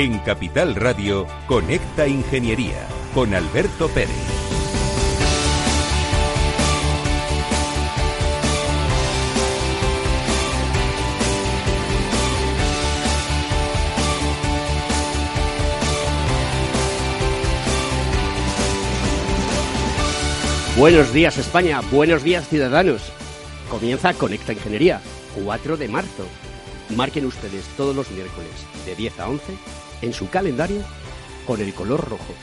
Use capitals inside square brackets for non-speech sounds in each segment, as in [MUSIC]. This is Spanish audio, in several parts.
En Capital Radio, Conecta Ingeniería con Alberto Pérez. Buenos días España, buenos días ciudadanos. Comienza Conecta Ingeniería, 4 de marzo. Marquen ustedes todos los miércoles de 10 a 11 en su calendario con el color rojo.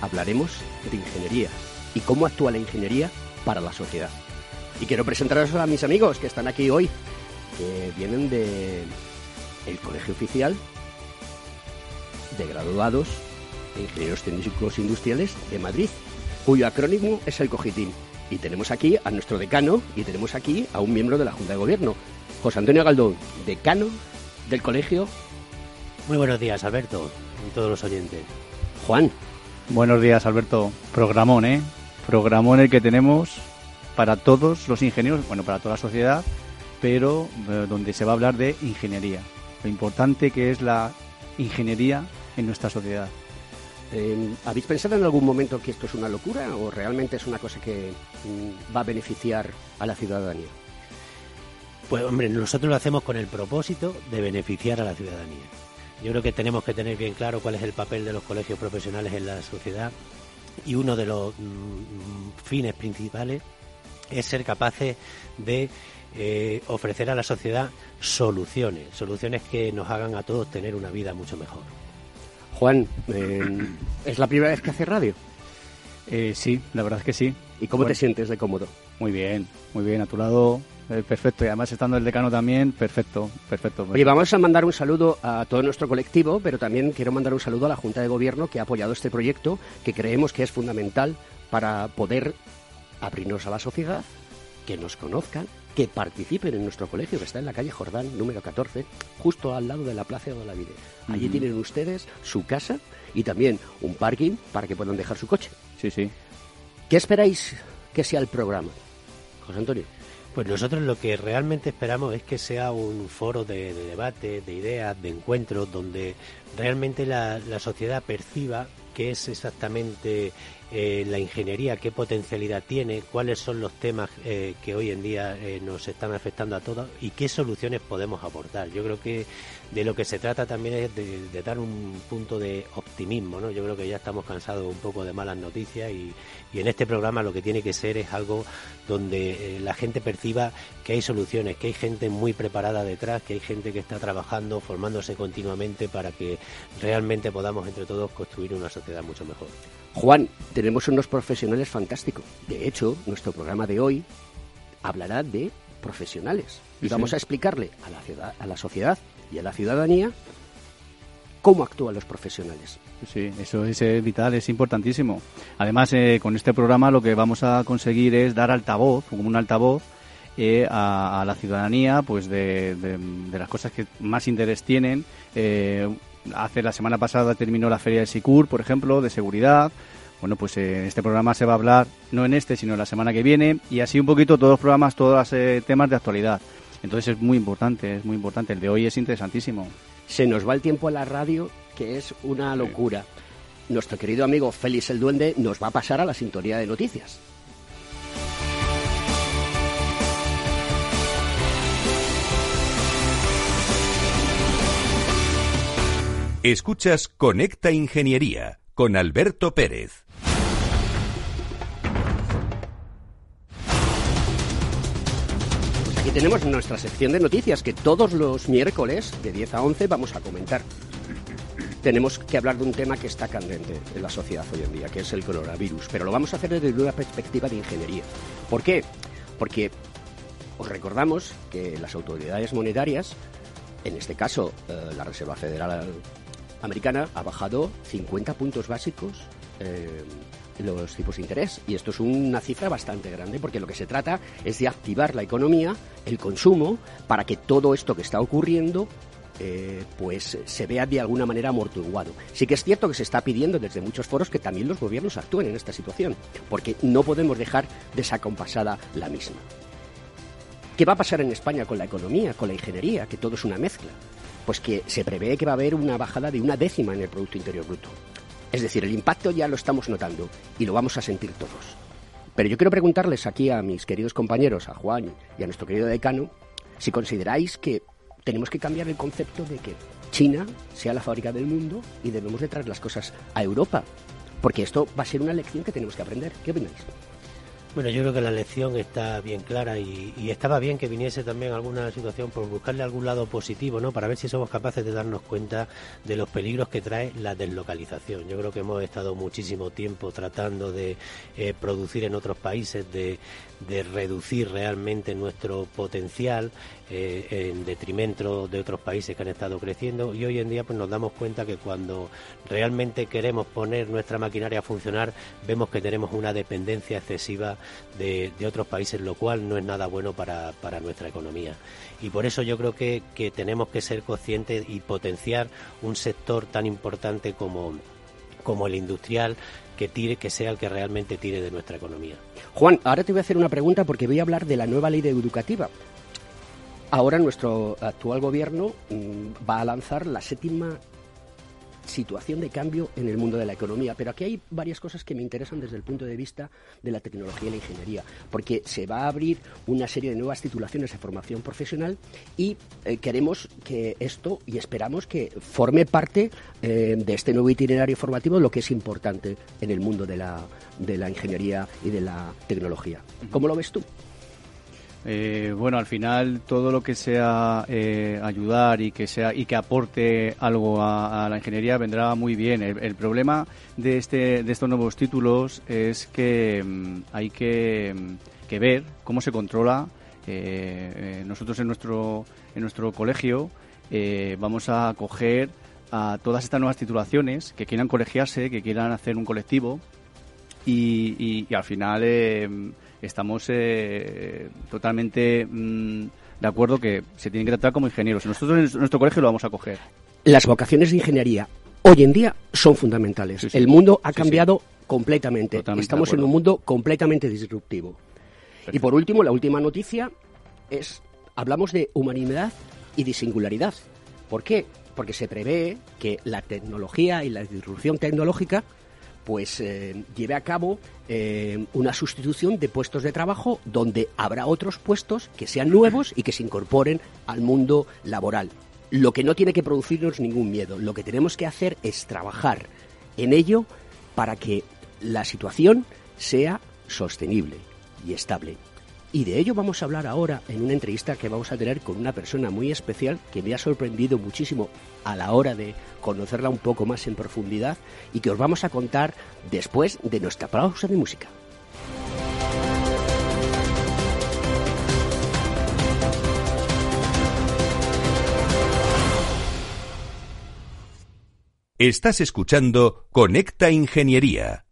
Hablaremos de ingeniería y cómo actúa la ingeniería para la sociedad. Y quiero presentaros a mis amigos que están aquí hoy, que vienen de el Colegio Oficial de Graduados de Ingenieros Técnicos Industriales de Madrid, cuyo acrónimo es el COGITIN. Y tenemos aquí a nuestro decano y tenemos aquí a un miembro de la Junta de Gobierno, José Antonio Galdón, decano del colegio. Muy buenos días, Alberto, y todos los oyentes. Juan. Buenos días, Alberto. Programón, ¿eh? Programón el que tenemos para todos los ingenieros, bueno, para toda la sociedad, pero eh, donde se va a hablar de ingeniería. Lo importante que es la ingeniería en nuestra sociedad. Eh, ¿Habéis pensado en algún momento que esto es una locura o realmente es una cosa que mm, va a beneficiar a la ciudadanía? Pues hombre, nosotros lo hacemos con el propósito de beneficiar a la ciudadanía. Yo creo que tenemos que tener bien claro cuál es el papel de los colegios profesionales en la sociedad y uno de los mm, fines principales es ser capaces de eh, ofrecer a la sociedad soluciones, soluciones que nos hagan a todos tener una vida mucho mejor. Juan, eh, ¿es la primera vez que hace radio? Eh, sí, la verdad es que sí. ¿Y cómo te sientes de cómodo? Muy bien, muy bien. A tu lado, eh, perfecto. Y además estando el decano también, perfecto, perfecto. Oye, vamos a mandar un saludo a todo nuestro colectivo, pero también quiero mandar un saludo a la Junta de Gobierno que ha apoyado este proyecto, que creemos que es fundamental para poder abrirnos a la sociedad, que nos conozcan, que participen en nuestro colegio, que está en la calle Jordán, número 14, justo al lado de la Plaza de la Vida. Allí tienen ustedes su casa y también un parking para que puedan dejar su coche. Sí, sí. ¿Qué esperáis que sea el programa? José Antonio. Pues nosotros lo que realmente esperamos es que sea un foro de, de debate, de ideas, de encuentros, donde realmente la, la sociedad perciba qué es exactamente eh, la ingeniería, qué potencialidad tiene, cuáles son los temas eh, que hoy en día eh, nos están afectando a todos y qué soluciones podemos aportar. Yo creo que de lo que se trata también es de, dar un punto de optimismo, ¿no? Yo creo que ya estamos cansados un poco de malas noticias y, y en este programa lo que tiene que ser es algo donde eh, la gente perciba que hay soluciones, que hay gente muy preparada detrás, que hay gente que está trabajando, formándose continuamente para que realmente podamos entre todos construir una sociedad mucho mejor. Juan, tenemos unos profesionales fantásticos. De hecho, nuestro programa de hoy hablará de profesionales. Y Sí, vamos sí. a explicarle a la, ciudad- a la sociedad y a la ciudadanía cómo actúan los profesionales. Sí, eso es eh, vital, es importantísimo. Además, eh, con este programa lo que vamos a conseguir es dar altavoz, como un altavoz, eh, a, a la ciudadanía, pues de, de- de las cosas que más interés tienen. Eh, hace la semana pasada terminó la feria de Sicur, por ejemplo, de seguridad. Bueno, pues eh, en este programa se va a hablar, no en este, sino en la semana que viene, y así un poquito todos los programas, todos los eh, temas de actualidad. Entonces es muy importante, es muy importante. El de hoy es interesantísimo. Se nos va el tiempo a la radio, que es una locura. Nuestro querido amigo Félix el Duende nos va a pasar a la sintonía de noticias. Escuchas Conecta Ingeniería con Alberto Pérez. Aquí tenemos nuestra sección de noticias que todos los miércoles de 10 a 11 vamos a comentar. Tenemos que hablar de un tema que está candente en la sociedad hoy en día, que es el coronavirus, pero lo vamos a hacer desde una perspectiva de ingeniería. ¿Por qué? Porque os recordamos que las autoridades monetarias, en este caso eh, la Reserva Federal Americana, ha bajado 50 puntos básicos eh, los tipos de interés. Y esto es una cifra bastante grande porque lo que se trata es de activar la economía, el consumo, para que todo esto que está ocurriendo eh, pues se vea de alguna manera amortiguado. Sí que es cierto que se está pidiendo desde muchos foros que también los gobiernos actúen en esta situación, porque no podemos dejar desacompasada la misma. ¿Qué va a pasar en España con la economía, con la ingeniería, que todo es una mezcla? Pues que se prevé que va a haber una bajada de una décima en el Producto Interior Bruto. Es decir, el impacto ya lo estamos notando y lo vamos a sentir todos. Pero yo quiero preguntarles aquí a mis queridos compañeros, a Juan y a nuestro querido decano, si consideráis que tenemos que cambiar el concepto de que China sea la fábrica del mundo y debemos de traer las cosas a Europa. Porque esto va a ser una lección que tenemos que aprender. ¿Qué opináis? Bueno, yo creo que la lección está bien clara y, estaba bien que viniese también alguna situación por buscarle algún lado positivo, ¿no? Para ver si somos capaces de darnos cuenta de los peligros que trae la deslocalización. Yo creo que hemos estado muchísimo tiempo tratando de eh, producir en otros países, de, de reducir realmente nuestro potencial eh, en detrimento de otros países que han estado creciendo y hoy en día pues nos damos cuenta que cuando realmente queremos poner nuestra maquinaria a funcionar vemos que tenemos una dependencia excesiva de, otros países lo cual no es nada bueno para, para nuestra economía y por eso yo creo que, que tenemos que ser conscientes y potenciar un sector tan importante como como el industrial que tire, que sea el que realmente tire de nuestra economía. Juan, ahora te voy a hacer una pregunta porque voy a hablar de la nueva ley educativa. Ahora nuestro actual gobierno mm, va a lanzar la séptima situación de cambio en el mundo de la economía. Pero aquí hay varias cosas que me interesan desde el punto de vista de la tecnología y la ingeniería, porque se va a abrir una serie de nuevas titulaciones de formación profesional y eh, queremos que esto y esperamos que forme parte eh, de este nuevo itinerario formativo, lo que es importante en el mundo de la, de la ingeniería y de la tecnología. ¿Cómo lo ves tú? Eh, bueno, al final todo lo que sea eh, ayudar y que sea y que aporte algo a, la ingeniería vendrá muy bien. El, problema de este de estos nuevos títulos es que mm, hay que, mm, que, ver cómo se controla. Eh, nosotros en nuestro en nuestro colegio vamos a acoger a todas estas nuevas titulaciones que quieran colegiarse, que quieran hacer un colectivo y, y al final estamos eh, totalmente mm, de acuerdo que se tienen que tratar como ingenieros. Nosotros en nuestro colegio lo vamos a coger. Las vocaciones de ingeniería hoy en día son fundamentales. El mundo ha cambiado completamente. Estamos en un mundo completamente disruptivo. Y por último, la última noticia es, hablamos de humanidad y de singularidad. ¿Por qué? Porque se prevé que la tecnología y la disrupción tecnológica pues eh, lleve a cabo eh, una sustitución de puestos de trabajo donde habrá otros puestos que sean nuevos y que se incorporen al mundo laboral. Lo que no tiene que producirnos ningún miedo, lo que tenemos que hacer es trabajar en ello para que la situación sea sostenible y estable. Y de ello vamos a hablar ahora en una entrevista que vamos a tener con una persona muy especial que me ha sorprendido muchísimo a la hora de conocerla un poco más en profundidad y que os vamos a contar después de nuestra pausa de música. Estás escuchando Conecta Ingeniería.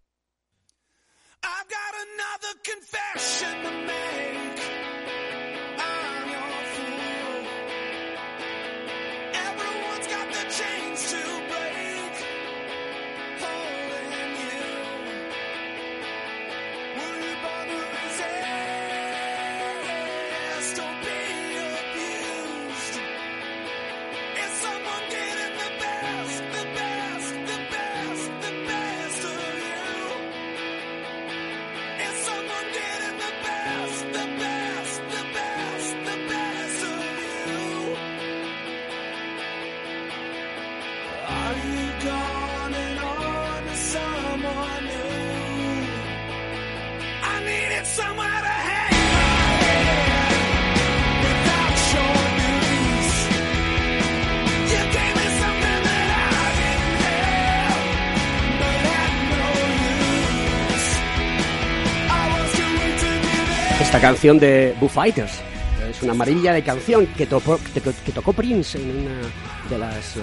Esta canción de Boo Fighters es una maravilla de canción que tocó, que, tocó Prince en una de las eh,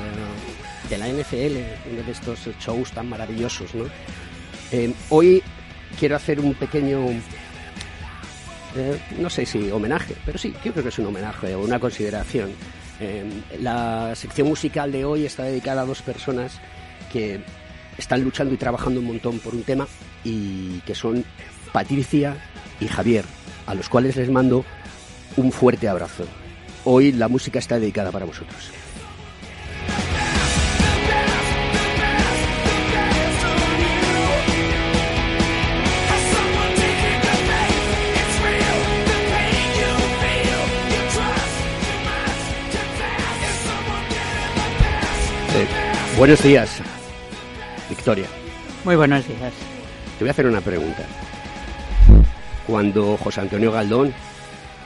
de la NFL, uno de estos shows tan maravillosos. ¿no? Eh, hoy quiero hacer un pequeño, eh, no sé si homenaje, pero sí, yo creo que es un homenaje o una consideración. la sección musical de hoy está dedicada a dos personas que están luchando y trabajando un montón por un tema y que son Patricia y Javier a los cuales les mando un fuerte abrazo. Hoy la música está dedicada para vosotros. Eh, buenos días, Victoria. Muy buenos días. Te voy a hacer una pregunta. Cuando José Antonio Galdón,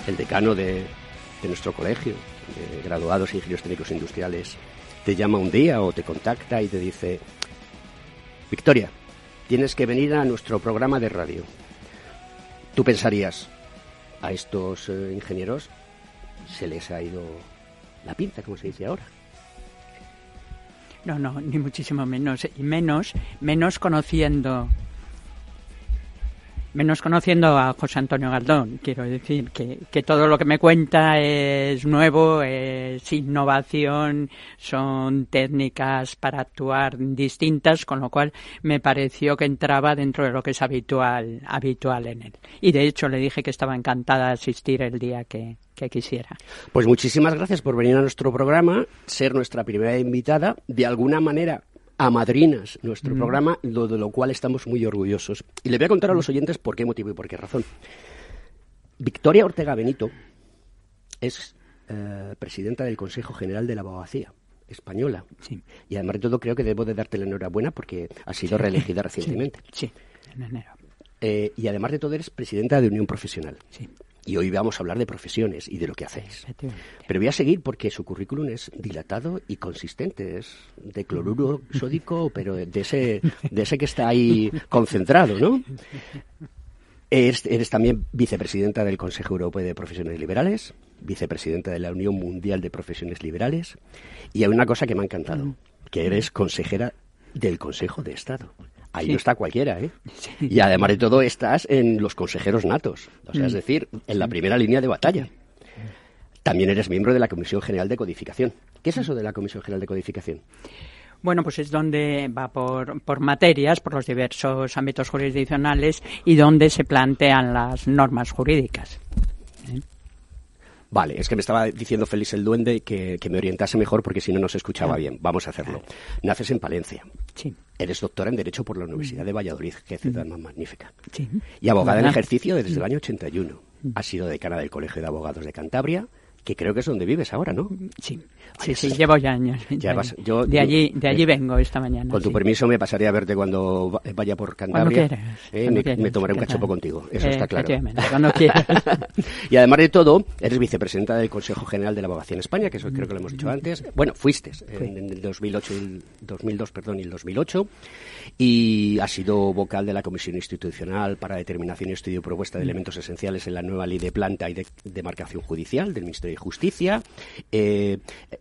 el decano de, de nuestro colegio, de graduados e ingenieros técnicos industriales, te llama un día o te contacta y te dice, Victoria, tienes que venir a nuestro programa de radio. Tú pensarías, a estos eh, ingenieros se les ha ido la pinta, como se dice ahora. No, no, ni muchísimo menos. Y menos, menos conociendo menos conociendo a José Antonio Galdón, quiero decir que, todo lo que me cuenta es nuevo, es innovación, son técnicas para actuar distintas, con lo cual me pareció que entraba dentro de lo que es habitual, habitual en él. Y de hecho le dije que estaba encantada de asistir el día que, que quisiera. Pues muchísimas gracias por venir a nuestro programa, ser nuestra primera invitada. De alguna manera a madrinas nuestro mm. programa, lo, de lo cual estamos muy orgullosos. Y le voy a contar a los oyentes por qué motivo y por qué razón. Victoria Ortega Benito es eh, presidenta del Consejo General de la Abogacía española. Sí. Y además de todo creo que debo de darte la enhorabuena porque ha sido reelegida recientemente. Sí, en enero. Eh, y además de todo eres presidenta de Unión Profesional. Sí. Y hoy vamos a hablar de profesiones y de lo que hacéis. Pero voy a seguir porque su currículum es dilatado y consistente. Es de cloruro sódico, pero de ese, de ese que está ahí concentrado, ¿no? Eres, eres, también vicepresidenta del Consejo Europeo de Profesiones Liberales, vicepresidenta de la Unión Mundial de Profesiones Liberales, y hay una cosa que me ha encantado, que eres consejera del Consejo de Estado. Ahí no está cualquiera, ¿eh? [LAUGHS] Y además de todo estás en los consejeros natos, o sea, es mm. decir, en la primera línea de batalla. También eres miembro de la Comisión General de Codificación. ¿Qué es eso de la Comisión General de Codificación? Bueno, pues es donde va por, por materias, por los diversos ámbitos jurisdiccionales y donde se plantean las normas jurídicas. Vale, es que me estaba diciendo Félix el Duende que, me orientase mejor porque si no, no se escuchaba Ah. bien. Vamos a hacerlo. Naces en Palencia. Sí, Eres doctora en Derecho por la Universidad de Valladolid, que ciudad más magnífica. sí. Y abogada en ejercicio desde el año 81. Has sido decana del Colegio de Abogados de Cantabria, que creo que es donde vives ahora, ¿no? Sí, sí, sí, llevo ya años. Ya vas- yo- de allí, de allí eh, vengo esta mañana. Con tu sí. permiso me pasaré a verte cuando va- vaya por Cantabria. quieras, Eh, cuando me, quieras, me tomaré un cachopo contigo, eso Eh, está claro. cuando quieras. [LAUGHS] y además de todo, eres vicepresidenta del Consejo General de la Abogacía en España, que eso creo que lo hemos dicho antes. Bueno, fuiste en, en el 2008 y el 2002, perdón, y el 2008. Y has sido vocal de la Comisión Institucional para Determinación y Estudio y Propuesta de Elementos Esenciales en la nueva Ley de Planta y de Demarcación Judicial del Ministerio de Justicia.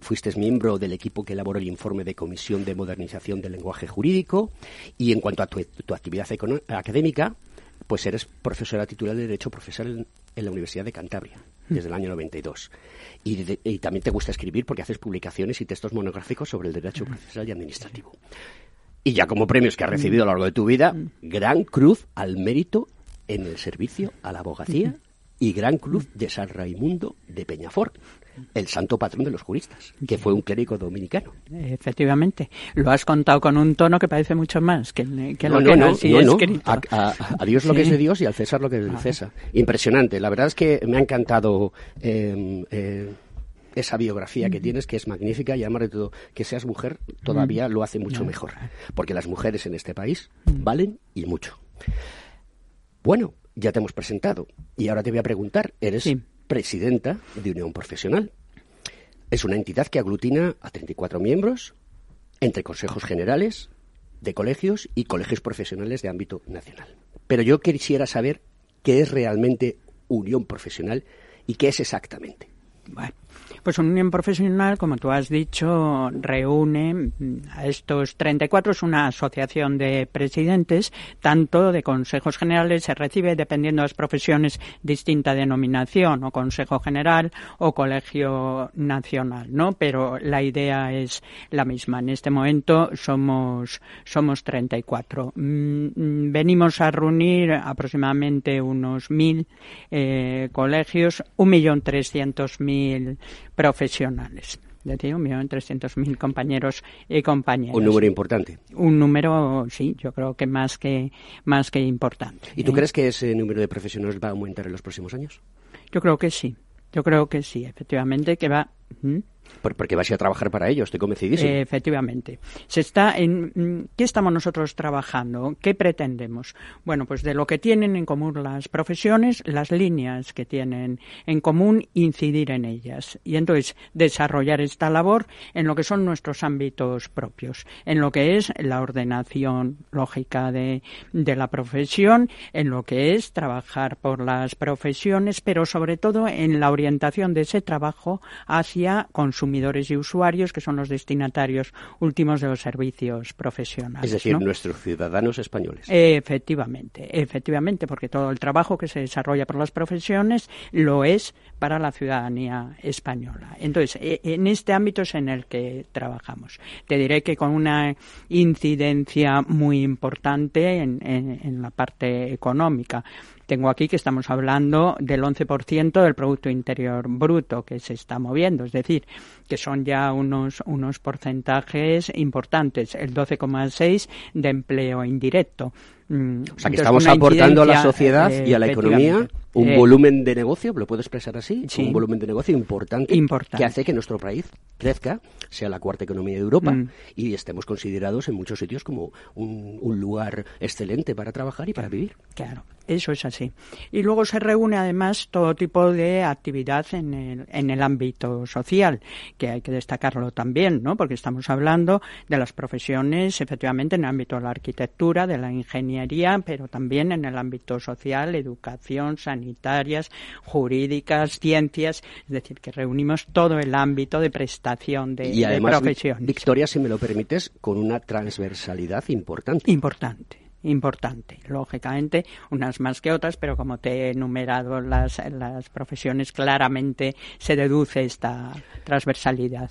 Fuiste miembro del equipo que elaboró el informe de Comisión de Modernización del Lenguaje Jurídico. Y en cuanto a tu, tu actividad académica, pues eres profesora titular de Derecho Profesional en, en la Universidad de Cantabria desde el año 92. Y, de- y también te gusta escribir porque haces publicaciones y textos monográficos sobre el derecho procesal y administrativo. Y ya como premios que has recibido a lo largo de tu vida, Gran Cruz al Mérito en el Servicio a la Abogacía y Gran Cruz de San Raimundo de Peñafort, el santo patrón de los juristas, que fue un clérigo dominicano. Efectivamente. Lo has contado con un tono que parece mucho más que, que no, lo que no, escrito. A, a- a Dios lo que es de Dios y al César lo que es del César. Impresionante. La verdad es que me ha encantado eh, eh, esa biografía que tienes, que es magnífica y además de todo, que seas mujer todavía lo hace mucho mejor. Porque las mujeres en este país valen y mucho. Bueno, ya te hemos presentado y ahora te voy a preguntar, eres Sí. Presidenta de Unión Profesional. Es una entidad que aglutina a 34 miembros entre consejos generales de colegios y colegios profesionales de ámbito nacional. Pero yo quisiera saber qué es realmente unión profesional y qué es exactamente. Bueno, pues una unión profesional, como tú has dicho, reúne mm, a estos 34, es una asociación de presidentes, tanto de consejos generales, se recibe dependiendo de las profesiones distinta denominación, o consejo general o colegio nacional, ¿no? Pero la idea es la misma. En este momento somos, somos 34. Mm, mm, Venimos a reunir aproximadamente unos mil eh, colegios, un millón trescientos mil profesionales. Un millón trescientos mil compañeros y compañeras. Un número importante. Un número, sí, yo creo que más que, más que importante. ¿Y tú ¿eh? crees que ese número de profesionales va a aumentar en los próximos años? Yo creo que sí. Yo creo que sí, efectivamente, que va. Porque vas a, trabajar para ello, estoy convencidísimo. efectivamente. Se está en, mm, ¿Qué estamos nosotros trabajando? ¿Qué pretendemos? Bueno, pues de lo que tienen en común las profesiones, las líneas que tienen en común, incidir en ellas. Y entonces desarrollar esta labor en lo que son nuestros ámbitos propios, en lo que es la ordenación lógica de, de la profesión, en lo que es trabajar por las profesiones, pero sobre todo en la orientación de ese trabajo hacia consumidores y usuarios que son los destinatarios últimos de los servicios profesionales. Es decir, nuestros ciudadanos españoles. Efectivamente, efectivamente, porque todo el trabajo que se desarrolla por las profesiones lo es para la ciudadanía española. Entonces, e, en este ámbito es en el que trabajamos. Te diré que con una incidencia muy importante en la parte económica. Tengo aquí que estamos hablando del 11% del Producto Interior Bruto que se está moviendo, es decir, que son ya unos, unos porcentajes importantes, el 12,6% de empleo indirecto. Mm, o sea, que estamos aportando a la sociedad y a la economía un eh, volumen de negocio, ¿lo puedo expresar así? Un volumen de negocio importante, que hace que nuestro país crezca, sea la cuarta economía de Europa mm. y estemos considerados en muchos sitios como un, un lugar excelente para trabajar y para vivir. Claro. Eso es así. Y luego se reúne además todo tipo de actividad en el, en el ámbito social, que hay que destacarlo también, ¿no? Porque estamos hablando de las profesiones, efectivamente, en el ámbito de la arquitectura, de la ingeniería, pero también en el ámbito social, educación, sanitarias, jurídicas, ciencias, es decir, que reunimos todo el ámbito de prestación de, y además, profesiones. Victoria, si me lo permites, con una transversalidad importante. Importante importante. Lógicamente, unas más que otras, pero como te he enumerado las, las profesiones, claramente se deduce esta transversalidad.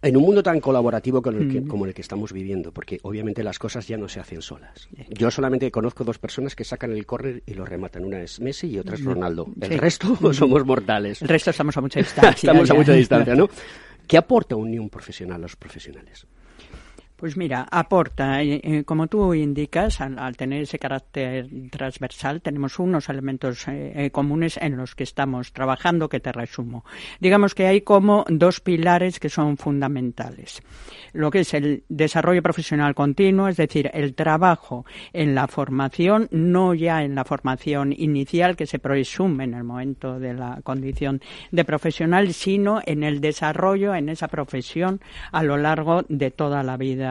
En un mundo tan colaborativo como el, que, mm. como el que estamos viviendo, porque obviamente las cosas ya no se hacen solas. Yo solamente conozco dos personas que sacan el córner y lo rematan. Una es Messi y otra es. Ronaldo. El resto [LAUGHS] somos mortales. El resto estamos a mucha [LAUGHS] distancia. estamos a mucha distancia, ¿no? ¿Qué aporta un unión profesional a los profesionales? Pues mira, aporta, eh, eh, como tú indicas, al, tener ese carácter transversal, tenemos unos elementos eh, comunes en los que estamos trabajando que te resumo. Digamos que hay como dos pilares que son fundamentales. Lo que es el desarrollo profesional continuo, es decir, el trabajo en la formación, no ya en la formación inicial que se presume en el momento de la condición de profesional, sino en el desarrollo en esa profesión a lo largo de toda la vida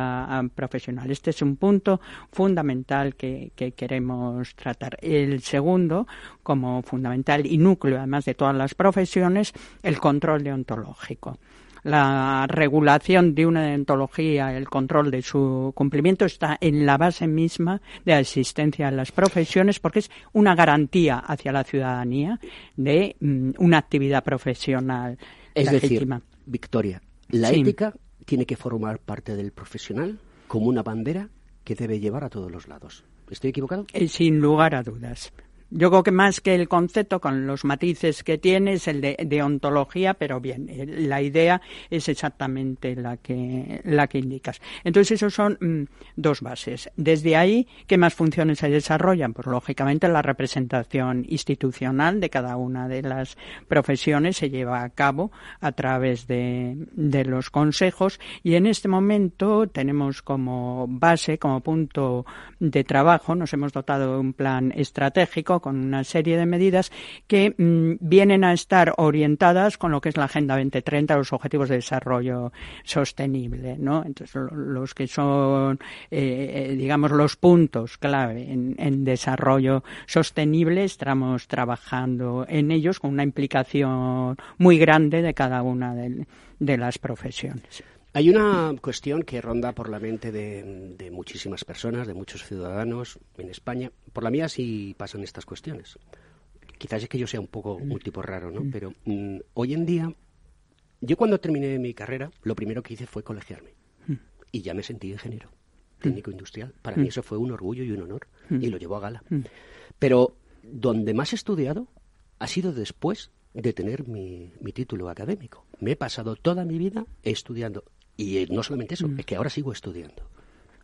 profesional. Este es un punto fundamental que, queremos tratar. El segundo, como fundamental y núcleo además de todas las profesiones, el control deontológico la regulación de una deontología, el control de su cumplimiento está en la base misma de la existencia de las profesiones porque es una garantía hacia la ciudadanía de mm, una actividad profesional. Es decir, Victoria, la ética tiene que formar parte del profesional como una bandera que debe llevar a todos los lados. ¿Estoy equivocado? Eh, sin lugar a dudas. Yo creo que más que el concepto, con los matices que tiene, es el de, ontología, pero bien, la idea es exactamente la que, la que indicas. Entonces, esos son mm, dos bases. Desde ahí, ¿qué más funciones se desarrollan? Pues, lógicamente, la representación institucional de cada una de las profesiones se lleva a cabo a través de los consejos y en este momento tenemos como base, como punto de trabajo, nos hemos dotado de un plan estratégico con una serie de medidas que mm, vienen a estar orientadas con lo que es la Agenda 2030, los Objetivos de Desarrollo Sostenible, ¿no? Entonces, los que son, eh, eh, digamos, los puntos clave en, desarrollo sostenible, estamos trabajando en ellos con una implicación muy grande de cada una de las profesiones. Hay una cuestión que ronda por la mente de, muchísimas personas, de muchos ciudadanos en España. Por la mía sí pasan estas cuestiones. Quizás es que yo sea un poco un tipo raro, ¿no? Pero mm, hoy en día, yo cuando terminé mi carrera, lo primero que hice fue colegiarme. Y ya me sentí ingeniero, técnico industrial. Para mí eso fue un orgullo y un honor. Y lo llevo a gala. Pero donde más he estudiado ha sido después de tener mi, mi título académico. Me he pasado toda mi vida estudiando y eh, no solamente eso, mm. es que ahora sigo estudiando.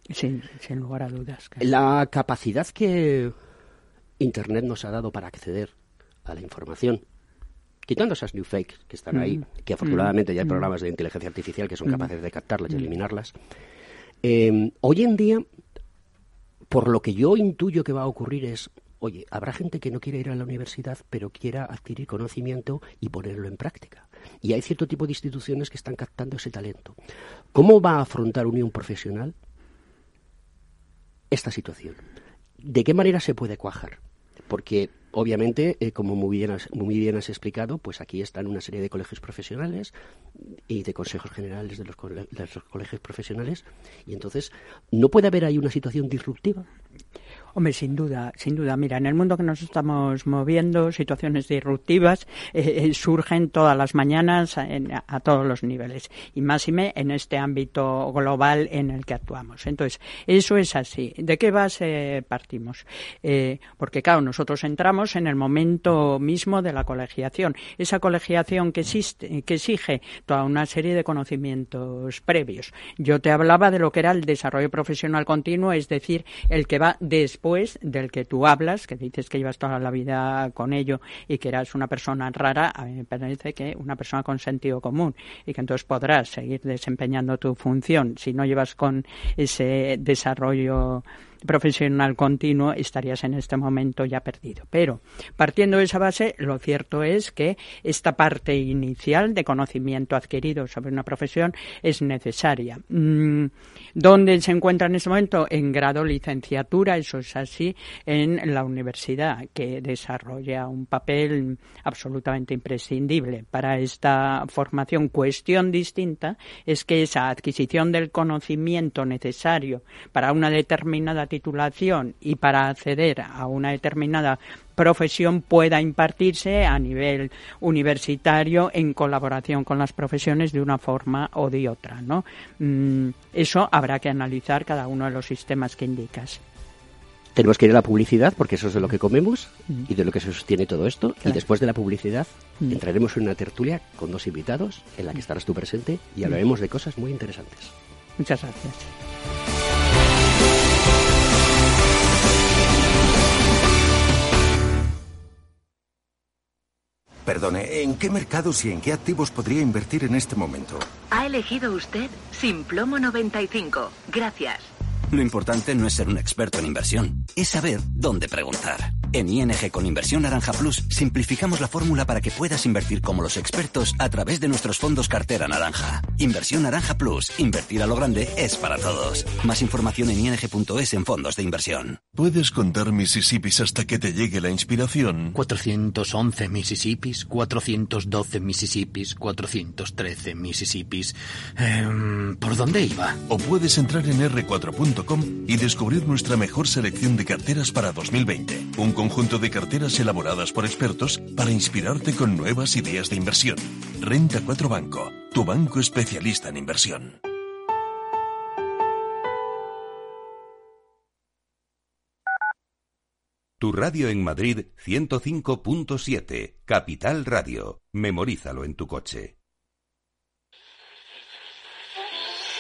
Sin, sin lugar a dudas. La capacidad que Internet nos ha dado para acceder a la información quitando esas new fakes que están ahí, Mm. que afortunadamente ya hay Mm. programas de inteligencia artificial que son capaces de captarlas y eliminarlas. Eh, hoy en día, por lo que yo intuyo que va a ocurrir es, oye, habrá gente que no quiere ir a la universidad, pero quiera adquirir conocimiento y ponerlo en práctica. Y hay cierto tipo de instituciones que están captando ese talento. ¿Cómo va a afrontar Unión Profesional esta situación? ¿De qué manera se puede cuajar? Porque obviamente, eh, como muy bien, has, muy bien has explicado, pues aquí están una serie de colegios profesionales y de consejos generales de los, de los colegios profesionales, y entonces, ¿no puede haber ahí una situación disruptiva? Hombre, sin duda, sin duda. Mira, en el mundo que nos estamos moviendo, situaciones disruptivas eh, eh, surgen todas las mañanas a todos los niveles. Y más y me en este ámbito global en el que actuamos. Entonces, eso es así. ¿De qué base partimos? Eh, porque, claro, nosotros entramos en el momento mismo de la colegiación. Esa colegiación que, existe, que exige toda una serie de conocimientos previos. Yo te hablaba de lo que era el desarrollo profesional continuo, es decir, el que va después del que tú hablas, que dices que llevas toda la vida con ello y que eras una persona rara, a mí me parece que una persona con sentido común y que entonces podrás seguir desempeñando tu función. Si no llevas con ese desarrollo profesional continuo, estarías en este momento ya perdido. Pero partiendo de esa base, lo cierto es que esta parte inicial de conocimiento adquirido sobre una profesión es necesaria. Mm, ¿Dónde se encuentra en este momento? En grado licenciatura, eso es así, en la universidad, que desarrolla un papel absolutamente imprescindible para esta formación. Cuestión distinta es que esa adquisición del conocimiento necesario para una determinada titulación y para acceder a una determinada profesión pueda impartirse a nivel universitario en colaboración con las profesiones de una forma o de otra, ¿no? Mm, eso habrá que analizar cada uno de los sistemas que indicas. Tenemos que ir a la publicidad, porque eso es de lo que comemos y de lo que se sostiene todo esto. Y después de la publicidad, Mm. entraremos en una tertulia con dos invitados, en la que estarás tú presente, y hablaremos de cosas muy interesantes. Muchas gracias. Perdone, ¿en qué mercados y en qué activos podría invertir en este momento? Ha elegido usted Simplomo 95. Gracias. Lo importante no es ser un experto en inversión, es saber dónde preguntar. En ING con Inversión Naranja Plus simplificamos la fórmula para que puedas invertir como los expertos a través de nuestros fondos cartera naranja. Inversión Naranja Plus, invertir a lo grande es para todos. Más información en ing.es en fondos de inversión. ¿Puedes contar Mississippis hasta que te llegue la inspiración? 411 Mississippis, 412 Mississippis, 413 Mississippis. Em, ¿Por dónde iba? O puedes entrar en r4.com y descubrir nuestra mejor selección de carteras para 2020. Un conjunto de carteras elaboradas por expertos para inspirarte con nuevas ideas de inversión. Renta 4 Banco, tu banco especialista en inversión. Tu radio en Madrid 105.7, Capital Radio. Memorízalo en tu coche.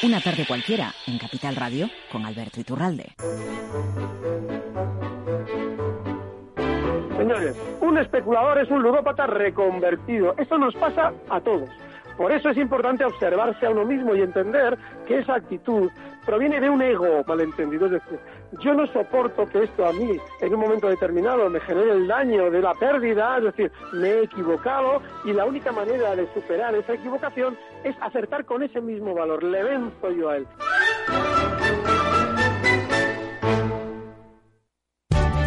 Una tarde cualquiera en Capital Radio con Alberto Iturralde. Señores, un especulador es un ludópata reconvertido. Eso nos pasa a todos. Por eso es importante observarse a uno mismo y entender que esa actitud proviene de un ego malentendido. Es decir, yo no soporto que esto a mí en un momento determinado me genere el daño de la pérdida, es decir, me he equivocado y la única manera de superar esa equivocación es acertar con ese mismo valor. Le venzo yo a él.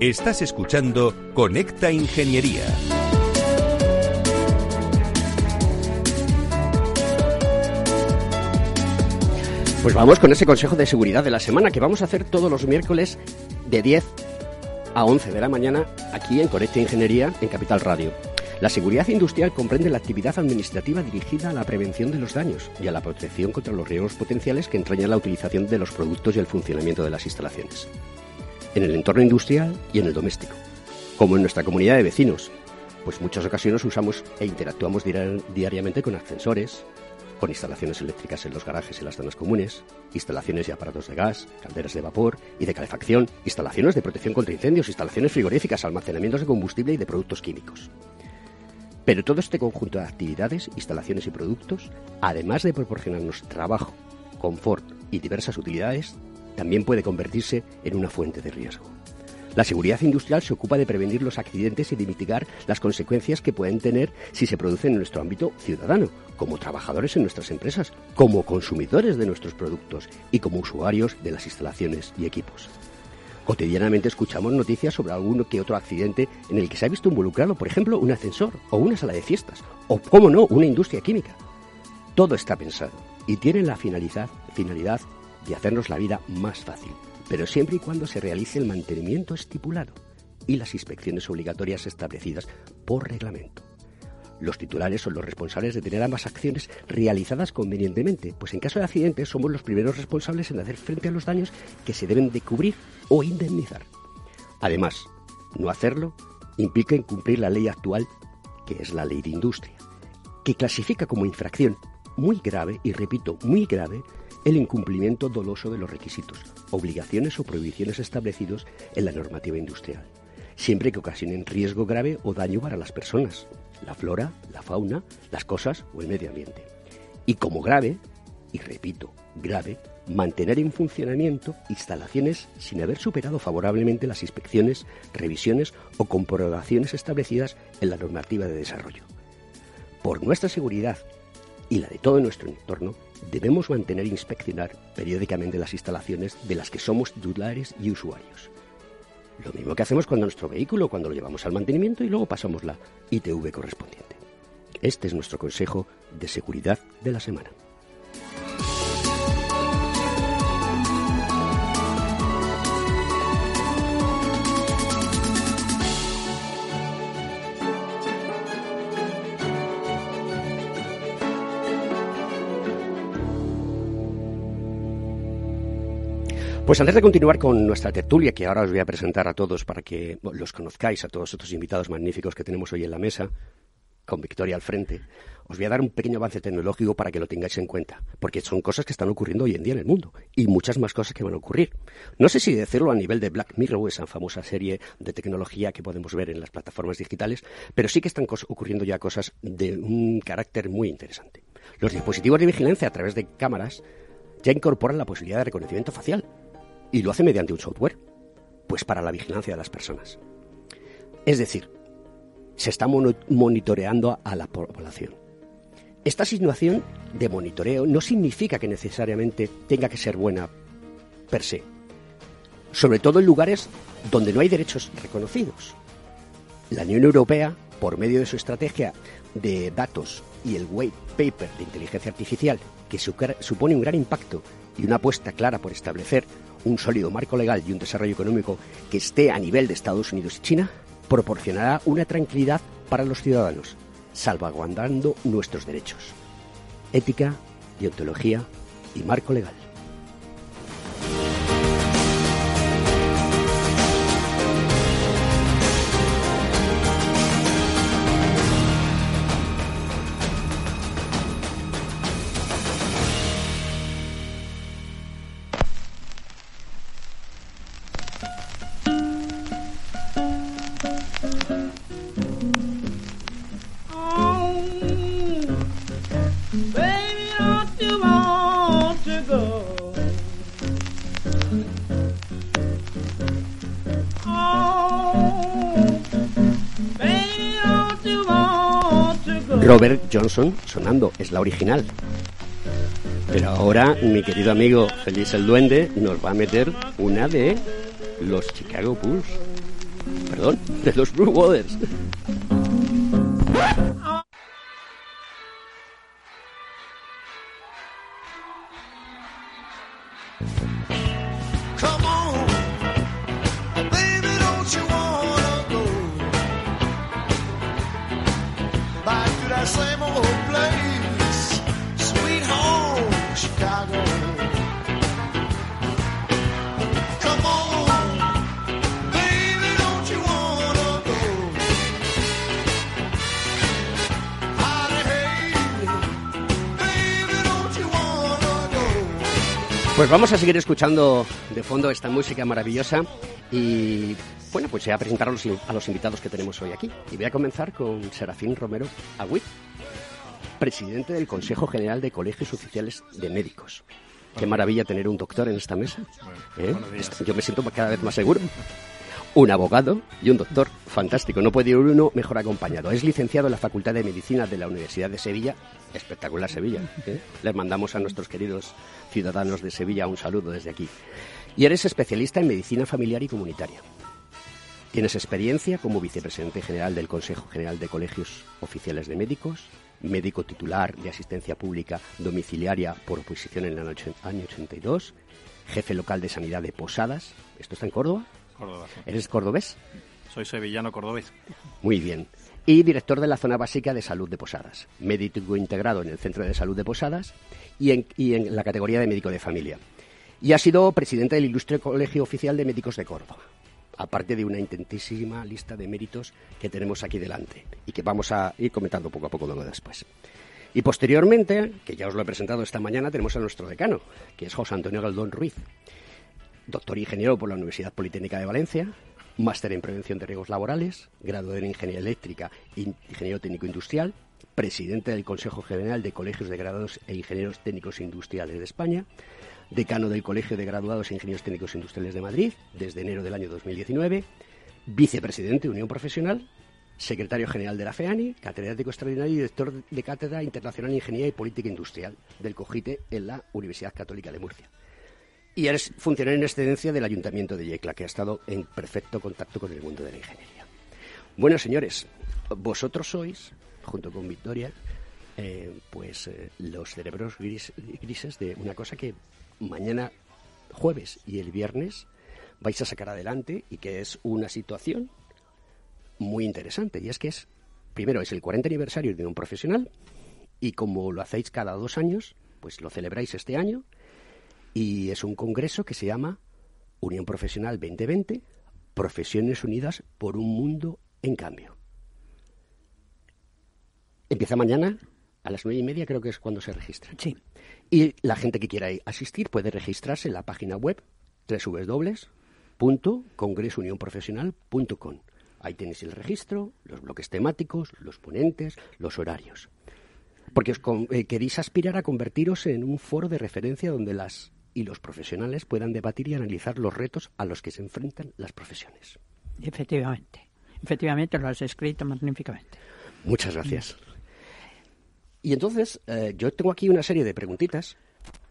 Estás escuchando Conecta Ingeniería. Pues vamos con ese consejo de seguridad de la semana que vamos a hacer todos los miércoles de 10 a 11 de la mañana aquí en Conecta Ingeniería en Capital Radio. La seguridad industrial comprende la actividad administrativa dirigida a la prevención de los daños y a la protección contra los riesgos potenciales que entraña la utilización de los productos y el funcionamiento de las instalaciones. En el entorno industrial y en el doméstico, como en nuestra comunidad de vecinos, pues muchas ocasiones usamos e interactuamos diariamente con ascensores, con instalaciones eléctricas en los garajes y las zonas comunes, instalaciones y aparatos de gas, calderas de vapor y de calefacción, instalaciones de protección contra incendios, instalaciones frigoríficas, almacenamientos de combustible y de productos químicos. Pero todo este conjunto de actividades, instalaciones y productos, además de proporcionarnos trabajo, confort y diversas utilidades, también puede convertirse en una fuente de riesgo. La seguridad industrial se ocupa de prevenir los accidentes y de mitigar las consecuencias que pueden tener si se producen en nuestro ámbito ciudadano, como trabajadores en nuestras empresas, como consumidores de nuestros productos y como usuarios de las instalaciones y equipos. Cotidianamente escuchamos noticias sobre alguno que otro accidente en el que se ha visto involucrado, por ejemplo, un ascensor o una sala de fiestas, o, cómo no, una industria química. Todo está pensado y tiene la finalidad, finalidad de hacernos la vida más fácil, pero siempre y cuando se realice el mantenimiento estipulado y las inspecciones obligatorias establecidas por reglamento. Los titulares son los responsables de tener ambas acciones realizadas convenientemente, pues en caso de accidente somos los primeros responsables en hacer frente a los daños que se deben de cubrir o indemnizar. Además, no hacerlo implica incumplir la ley actual, que es la ley de industria, que clasifica como infracción muy grave, y repito, muy grave, el incumplimiento doloso de los requisitos, obligaciones o prohibiciones establecidos en la normativa industrial, siempre que ocasionen riesgo grave o daño para las personas, la flora, la fauna, las cosas o el medio ambiente. Y como grave, y repito, grave, mantener en funcionamiento instalaciones sin haber superado favorablemente las inspecciones, revisiones o comprobaciones establecidas en la normativa de desarrollo. Por nuestra seguridad y la de todo nuestro entorno, debemos mantener e inspeccionar periódicamente las instalaciones de las que somos titulares y usuarios. Lo mismo que hacemos cuando nuestro vehículo, cuando lo llevamos al mantenimiento y luego pasamos la ITV correspondiente. Este es nuestro consejo de seguridad de la semana. Pues antes de continuar con nuestra tertulia, que ahora os voy a presentar a todos para que los conozcáis, a todos estos invitados magníficos que tenemos hoy en la mesa, con Victoria al frente, os voy a dar un pequeño avance tecnológico para que lo tengáis en cuenta, porque son cosas que están ocurriendo hoy en día en el mundo y muchas más cosas que van a ocurrir. No sé si decirlo a nivel de Black Mirror, esa famosa serie de tecnología que podemos ver en las plataformas digitales, pero sí que están ocurriendo ya cosas de un carácter muy interesante. Los dispositivos de vigilancia a través de cámaras ya incorporan la posibilidad de reconocimiento facial y lo hace mediante un software, pues para la vigilancia de las personas. Es decir, se está monitoreando a la población. Esta situación de monitoreo no significa que necesariamente tenga que ser buena per se, sobre todo en lugares donde no hay derechos reconocidos. La Unión Europea, por medio de su estrategia de datos y el white paper de inteligencia artificial, que supone un gran impacto y una apuesta clara por establecer un sólido marco legal y un desarrollo económico que esté a nivel de Estados Unidos y China, proporcionará una tranquilidad para los ciudadanos, salvaguardando nuestros derechos. Ética, deontología y marco legal. Johnson sonando, es la original. Pero ahora mi querido amigo Feliz el Duende nos va a meter una de los Chicago Bulls. Perdón, de los Blue Waters. Pues vamos a seguir escuchando de fondo esta música maravillosa y bueno, pues ya a presentar a los, a los invitados que tenemos hoy aquí. Y voy a comenzar con Serafín Romero Agüit, presidente del Consejo General de Colegios Oficiales de Médicos. Qué maravilla tener un doctor en esta mesa. ¿eh? Yo me siento cada vez más seguro. Un abogado y un doctor fantástico. No puede ir uno mejor acompañado. Es licenciado en la Facultad de Medicina de la Universidad de Sevilla. Espectacular Sevilla. ¿eh? Les mandamos a nuestros queridos ciudadanos de Sevilla un saludo desde aquí. Y eres especialista en medicina familiar y comunitaria. Tienes experiencia como vicepresidente general del Consejo General de Colegios Oficiales de Médicos, médico titular de asistencia pública domiciliaria por oposición en el año 82, jefe local de sanidad de Posadas. ¿Esto está en Córdoba? Córdoba. ¿Eres cordobés? Soy sevillano cordobés. Muy bien. Y director de la zona básica de salud de Posadas. Médico integrado en el Centro de Salud de Posadas y en, y en la categoría de médico de familia. Y ha sido presidente del Ilustre Colegio Oficial de Médicos de Córdoba aparte de una intentísima lista de méritos que tenemos aquí delante y que vamos a ir comentando poco a poco luego después. Y posteriormente, que ya os lo he presentado esta mañana, tenemos a nuestro decano, que es José Antonio Galdón Ruiz, doctor ingeniero por la Universidad Politécnica de Valencia, máster en prevención de riesgos laborales, graduado en ingeniería eléctrica e ingeniero técnico industrial, presidente del Consejo General de Colegios de Graduados e Ingenieros Técnicos Industriales de España, decano del Colegio de Graduados e Ingenieros Técnicos Industriales de Madrid desde enero del año 2019, vicepresidente de Unión Profesional, secretario general de la FEANI, catedrático extraordinario y director de Cátedra Internacional de Ingeniería y Política Industrial del COGITE en la Universidad Católica de Murcia. Y eres funcionario en excedencia del Ayuntamiento de Yecla, que ha estado en perfecto contacto con el mundo de la ingeniería. Bueno, señores, vosotros sois, junto con Victoria, eh, pues eh, los cerebros grises de una cosa que mañana jueves y el viernes vais a sacar adelante y que es una situación muy interesante. Y es que es, primero, es el 40 aniversario de un profesional y como lo hacéis cada dos años, pues lo celebráis este año y es un congreso que se llama Unión Profesional 2020, Profesiones Unidas por un Mundo en Cambio. Empieza mañana a las nueve y media creo que es cuando se registra. Sí. Y la gente que quiera asistir puede registrarse en la página web www.congresounionprofesional.com. Ahí tenéis el registro, los bloques temáticos, los ponentes, los horarios. Porque os eh, queréis aspirar a convertiros en un foro de referencia donde las y los profesionales puedan debatir y analizar los retos a los que se enfrentan las profesiones. Efectivamente. Efectivamente, lo has escrito magníficamente. Muchas gracias. Y entonces, eh, yo tengo aquí una serie de preguntitas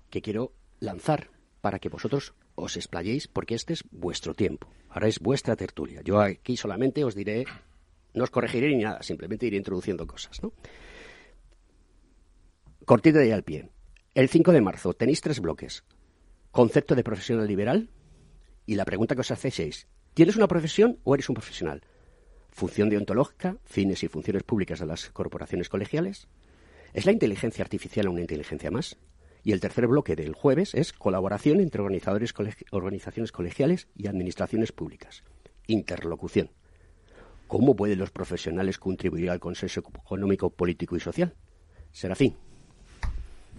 que quiero lanzar para que vosotros os explayéis, porque este es vuestro tiempo. Ahora es vuestra tertulia. Yo aquí solamente os diré, no os corregiré ni nada, simplemente iré introduciendo cosas, ¿no? Cortita de al pie. El 5 de marzo tenéis tres bloques. Concepto de profesional liberal. Y la pregunta que os hacéis es, ¿tienes una profesión o eres un profesional? Función deontológica, fines y funciones públicas de las corporaciones colegiales, ¿Es la inteligencia artificial una inteligencia más? Y el tercer bloque del jueves es colaboración entre organizadores, organizaciones colegiales y administraciones públicas. Interlocución. ¿Cómo pueden los profesionales contribuir al consenso económico, político y social? Serafín.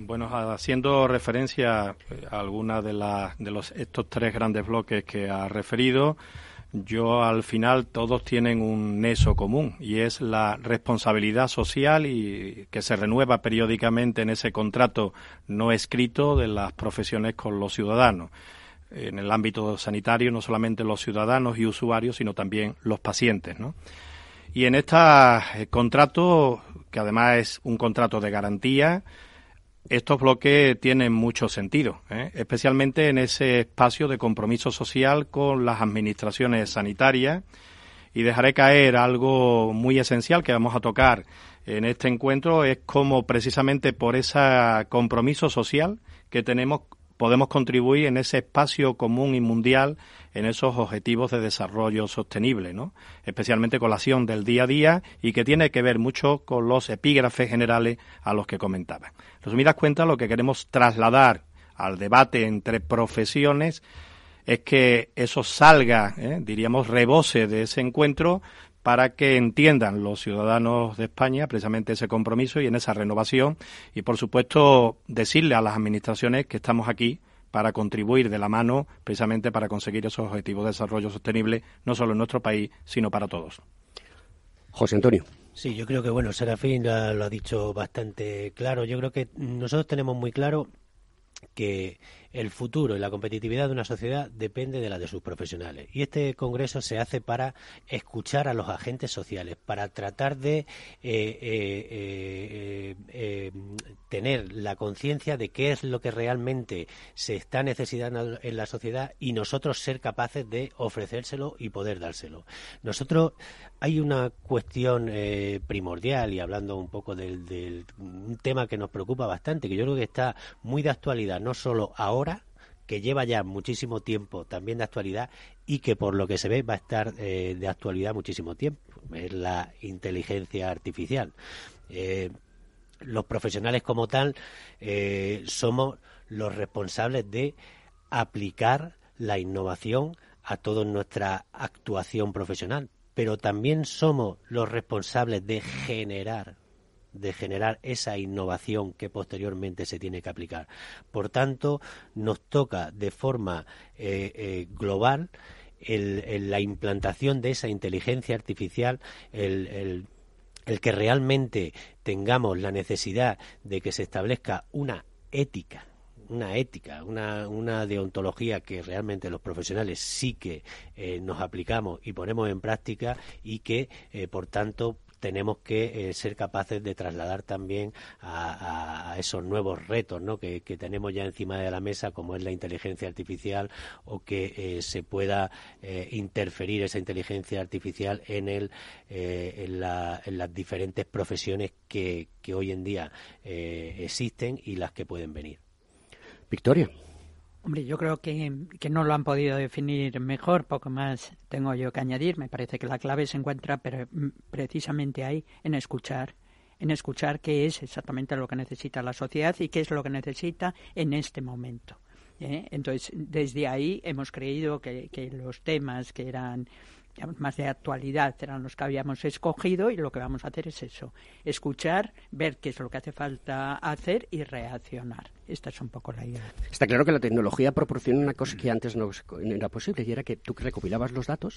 Bueno, haciendo referencia a alguna de, de los, estos tres grandes bloques que ha referido, yo al final todos tienen un neso común y es la responsabilidad social y que se renueva periódicamente en ese contrato no escrito de las profesiones con los ciudadanos. En el ámbito sanitario no solamente los ciudadanos y usuarios, sino también los pacientes, ¿no? Y en este contrato, que además es un contrato de garantía, estos bloques tienen mucho sentido, ¿eh? especialmente en ese espacio de compromiso social con las administraciones sanitarias. Y dejaré caer algo muy esencial que vamos a tocar en este encuentro, es cómo precisamente por ese compromiso social que tenemos podemos contribuir en ese espacio común y mundial en esos objetivos de desarrollo sostenible, ¿no? especialmente con la acción del día a día y que tiene que ver mucho con los epígrafes generales a los que comentaba. Resumidas cuentas, lo que queremos trasladar al debate entre profesiones es que eso salga, ¿eh? diríamos, rebose de ese encuentro para que entiendan los ciudadanos de España precisamente ese compromiso y en esa renovación y, por supuesto, decirle a las administraciones que estamos aquí para contribuir de la mano precisamente para conseguir esos objetivos de desarrollo sostenible, no solo en nuestro país, sino para todos. José Antonio. Sí, yo creo que, bueno, Serafín lo ha dicho bastante claro. Yo creo que nosotros tenemos muy claro que el futuro y la competitividad de una sociedad depende de la de sus profesionales. Y este congreso se hace para escuchar a los agentes sociales, para tratar de eh, eh, eh, tener la conciencia de qué es lo que realmente se está necesitando en la sociedad y nosotros ser capaces de ofrecérselo y poder dárselo. Nosotros hay una cuestión primordial y hablando un poco del, del un tema que nos preocupa bastante, que yo creo que está muy de actualidad, no solo ahora, que lleva ya muchísimo tiempo también de actualidad y que por lo que se ve va a estar eh, de actualidad muchísimo tiempo. Es la inteligencia artificial. Eh, los profesionales como tal eh, somos los responsables de aplicar la innovación a toda nuestra actuación profesional, pero también somos los responsables de generar de generar esa innovación que posteriormente se tiene que aplicar. Por tanto, nos toca de forma eh, eh, global la implantación de esa inteligencia artificial, el, el que realmente tengamos la necesidad de que se establezca una ética una ética, una, deontología que realmente los profesionales sí que eh, nos aplicamos y ponemos en práctica y que, por tanto, tenemos que eh, ser capaces de trasladar también a, esos nuevos retos ¿no? que, tenemos ya encima de la mesa, como es la inteligencia artificial, o que eh, se pueda eh, interferir esa inteligencia artificial en, el, en, las diferentes profesiones que, que hoy en día existen y las que pueden venir. Victoria. Hombre, yo creo que, que, no lo han podido definir mejor, poco más tengo yo que añadir. Me parece que la clave se encuentra mm, precisamente ahí, en escuchar, en escuchar qué es exactamente lo que necesita la sociedad y qué es lo que necesita en este momento. ¿eh? Entonces, desde ahí hemos creído que, que los temas que eran más de actualidad eran los que habíamos escogido y lo que vamos a hacer es eso, escuchar, ver qué es lo que hace falta hacer y reaccionar. Esta es un poco la idea. Está claro que la tecnología proporciona una cosa que antes no era posible y era que tú recopilabas los datos,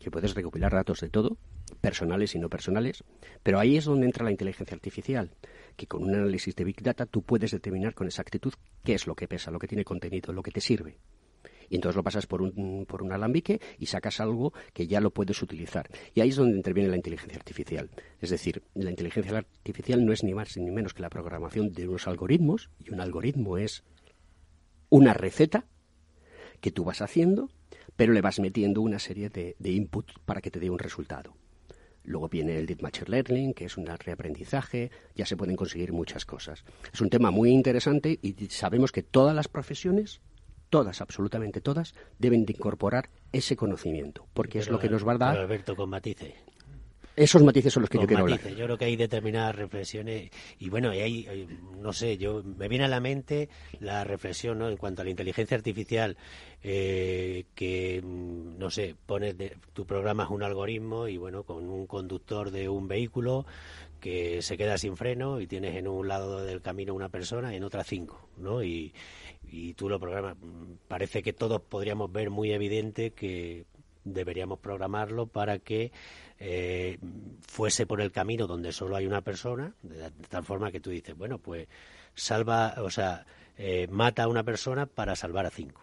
que puedes recopilar datos de todo, personales y no personales, pero ahí es donde entra la inteligencia artificial, que con un análisis de Big Data tú puedes determinar con exactitud qué es lo que pesa, lo que tiene contenido, lo que te sirve y entonces lo pasas por un, por un alambique y sacas algo que ya lo puedes utilizar. Y ahí es donde interviene la inteligencia artificial. Es decir, la inteligencia artificial no es ni más ni menos que la programación de unos algoritmos, y un algoritmo es una receta que tú vas haciendo, pero le vas metiendo una serie de, de inputs para que te dé un resultado. Luego viene el Deep Machine Learning, que es un reaprendizaje, ya se pueden conseguir muchas cosas. Es un tema muy interesante y sabemos que todas las profesiones todas, absolutamente todas, deben de incorporar ese conocimiento, porque es lo que nos va a dar... Alberto, con matices. Esos matices son los que yo quiero hablar. Yo creo que hay determinadas reflexiones y bueno, y hay, no sé, yo me viene a la mente la reflexión ¿no? en cuanto a la inteligencia artificial eh, que mm, no sé, pones de, tu programas un algoritmo y bueno, con un conductor de un vehículo que se queda sin freno y tienes en un lado del camino una persona y en otra cinco, ¿no? Y, y tú lo programas. Parece que todos podríamos ver muy evidente que deberíamos programarlo para que eh, fuese por el camino donde solo hay una persona, de, tal forma que tú dices, bueno, pues salva, o sea, eh, mata a una persona para salvar a cinco.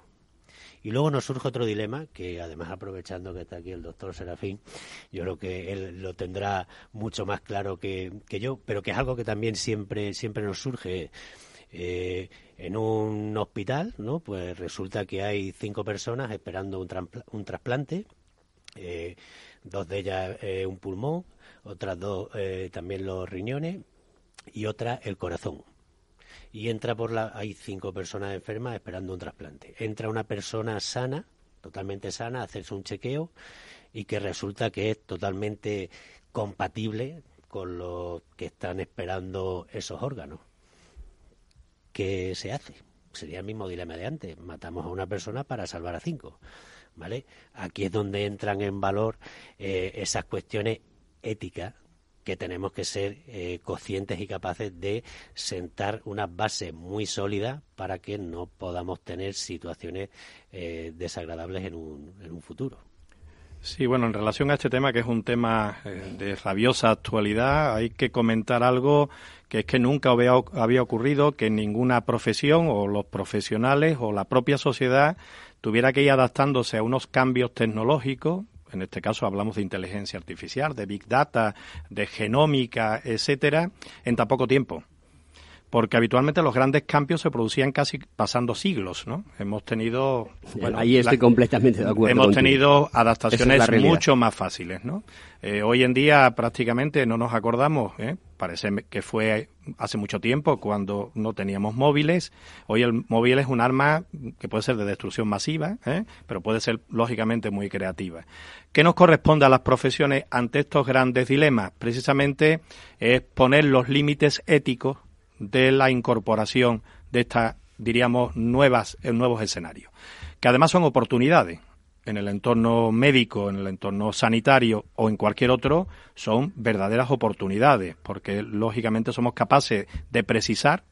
Y luego nos surge otro dilema, que además aprovechando que está aquí el doctor Serafín, yo creo que él lo tendrá mucho más claro que, que yo, pero que es algo que también siempre, siempre nos surge. Eh, en un hospital, ¿no? Pues resulta que hay cinco personas esperando un, trasplante, eh, dos de ellas eh, un pulmón, otras dos también los riñones y otra el corazón. Y entra por la, hay cinco personas enfermas esperando un trasplante. Entra una persona sana, totalmente sana, a hacerse un chequeo y que resulta que es totalmente compatible con los que están esperando esos órganos. ¿Qué se hace? Sería el mismo dilema de antes. Matamos a una persona para salvar a cinco. ¿Vale? Aquí es donde entran en valor eh, esas cuestiones éticas que tenemos que ser eh, conscientes y capaces de sentar una base muy sólida para que no podamos tener situaciones eh, desagradables en un, en un futuro. Sí, bueno, en relación a este tema, que es un tema eh, de rabiosa actualidad, hay que comentar algo que es que nunca había, ocurrido que ninguna profesión o los profesionales o la propia sociedad tuviera que ir adaptándose a unos cambios tecnológicos en este caso hablamos de inteligencia artificial, de big data, de genómica, etcétera, en tan poco tiempo porque habitualmente los grandes cambios se producían casi pasando siglos, ¿no? Hemos tenido... Bueno, Ahí estoy completamente de acuerdo. Hemos tenido adaptaciones mucho más fáciles, ¿no? Eh, hoy en día prácticamente no nos acordamos, ¿eh? parece que fue hace mucho tiempo cuando no teníamos móviles. Hoy el móvil es un arma que puede ser de destrucción masiva, ¿eh? pero puede ser lógicamente muy creativa. ¿Qué nos corresponde a las profesiones ante estos grandes dilemas? Precisamente es poner los límites éticos de la incorporación de estas, diríamos, nuevas, eh, nuevos escenarios, que además son oportunidades en el entorno médico, en el entorno sanitario o en cualquier otro, son verdaderas oportunidades, porque lógicamente somos capaces de precisar